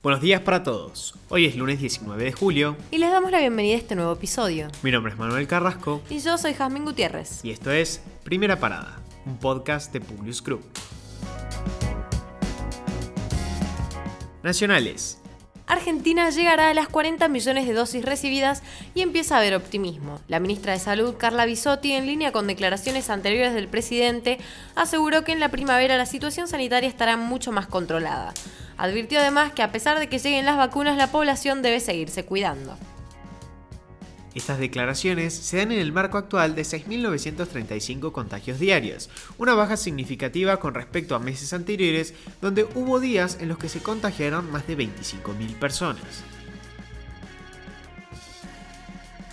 Buenos días para todos. Hoy es lunes 19 de julio. Y les damos la bienvenida a este nuevo episodio. Mi nombre es Manuel Carrasco. Y yo soy Jazmín Gutiérrez. Y esto es Primera Parada, un podcast de Publius Group. Nacionales. Argentina llegará a las 40 millones de dosis recibidas y empieza a haber optimismo. La ministra de Salud, Carla Bisotti, en línea con declaraciones anteriores del presidente, aseguró que en la primavera la situación sanitaria estará mucho más controlada. Advirtió además que a pesar de que lleguen las vacunas, la población debe seguirse cuidando. Estas declaraciones se dan en el marco actual de 6.935 contagios diarios, una baja significativa con respecto a meses anteriores donde hubo días en los que se contagiaron más de 25.000 personas.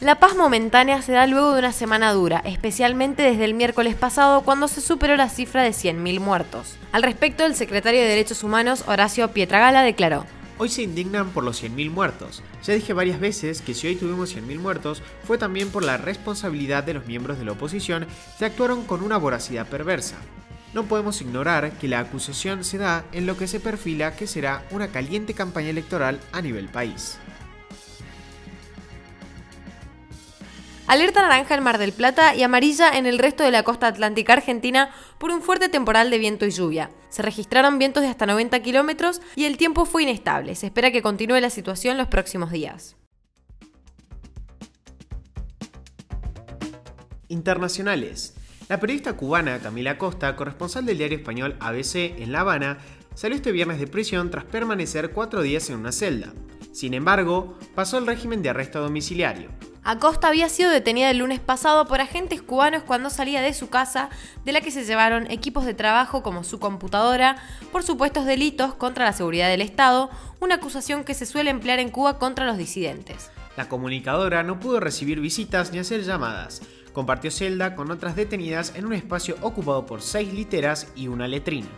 La paz momentánea se da luego de una semana dura, especialmente desde el miércoles pasado cuando se superó la cifra de 100.000 muertos. Al respecto, el secretario de Derechos Humanos, Horacio Pietragala, declaró, Hoy se indignan por los 100.000 muertos. Ya dije varias veces que si hoy tuvimos 100.000 muertos fue también por la responsabilidad de los miembros de la oposición que actuaron con una voracidad perversa. No podemos ignorar que la acusación se da en lo que se perfila que será una caliente campaña electoral a nivel país. Alerta naranja en Mar del Plata y amarilla en el resto de la costa atlántica argentina por un fuerte temporal de viento y lluvia. Se registraron vientos de hasta 90 kilómetros y el tiempo fue inestable. Se espera que continúe la situación los próximos días. Internacionales. La periodista cubana Camila Costa, corresponsal del diario español ABC en La Habana, salió este viernes de prisión tras permanecer cuatro días en una celda. Sin embargo, pasó el régimen de arresto domiciliario. Acosta había sido detenida el lunes pasado por agentes cubanos cuando salía de su casa, de la que se llevaron equipos de trabajo como su computadora, por supuestos delitos contra la seguridad del Estado, una acusación que se suele emplear en Cuba contra los disidentes. La comunicadora no pudo recibir visitas ni hacer llamadas. Compartió celda con otras detenidas en un espacio ocupado por seis literas y una letrina.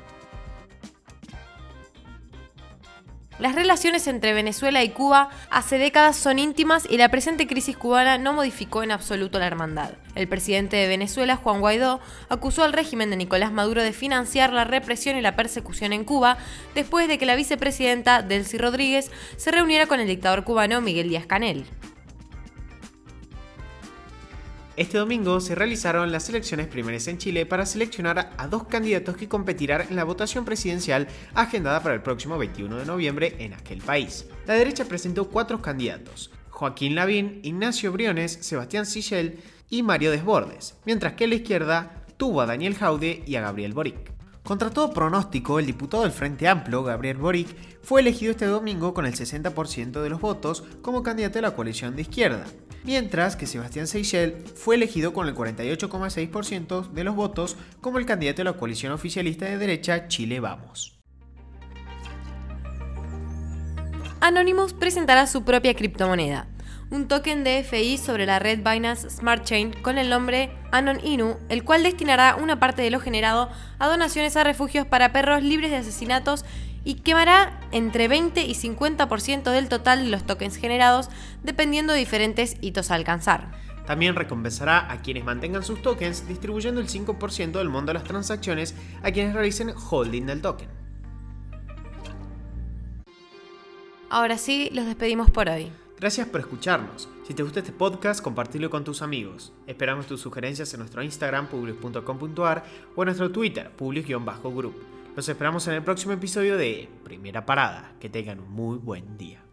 Las relaciones entre Venezuela y Cuba hace décadas son íntimas y la presente crisis cubana no modificó en absoluto la hermandad. El presidente de Venezuela, Juan Guaidó, acusó al régimen de Nicolás Maduro de financiar la represión y la persecución en Cuba después de que la vicepresidenta Delcy Rodríguez se reuniera con el dictador cubano Miguel Díaz Canel. Este domingo se realizaron las elecciones primarias en Chile para seleccionar a dos candidatos que competirán en la votación presidencial agendada para el próximo 21 de noviembre en aquel país. La derecha presentó cuatro candidatos, Joaquín Lavín, Ignacio Briones, Sebastián Sichel y Mario Desbordes, mientras que la izquierda tuvo a Daniel Jaude y a Gabriel Boric. Contra todo pronóstico, el diputado del Frente Amplio, Gabriel Boric, fue elegido este domingo con el 60% de los votos como candidato de la coalición de izquierda mientras que Sebastián Seychelles fue elegido con el 48,6% de los votos como el candidato de la coalición oficialista de derecha Chile Vamos. Anonymous presentará su propia criptomoneda, un token de FI sobre la red Binance Smart Chain con el nombre Anon Inu, el cual destinará una parte de lo generado a donaciones a refugios para perros libres de asesinatos y quemará entre 20 y 50% del total de los tokens generados, dependiendo de diferentes hitos a alcanzar. También recompensará a quienes mantengan sus tokens, distribuyendo el 5% del monto de las transacciones a quienes realicen holding del token. Ahora sí, los despedimos por hoy. Gracias por escucharnos. Si te gusta este podcast, compartilo con tus amigos. Esperamos tus sugerencias en nuestro Instagram, publius.com.ar o en nuestro Twitter, publius-group. Los esperamos en el próximo episodio de Primera Parada. Que tengan un muy buen día.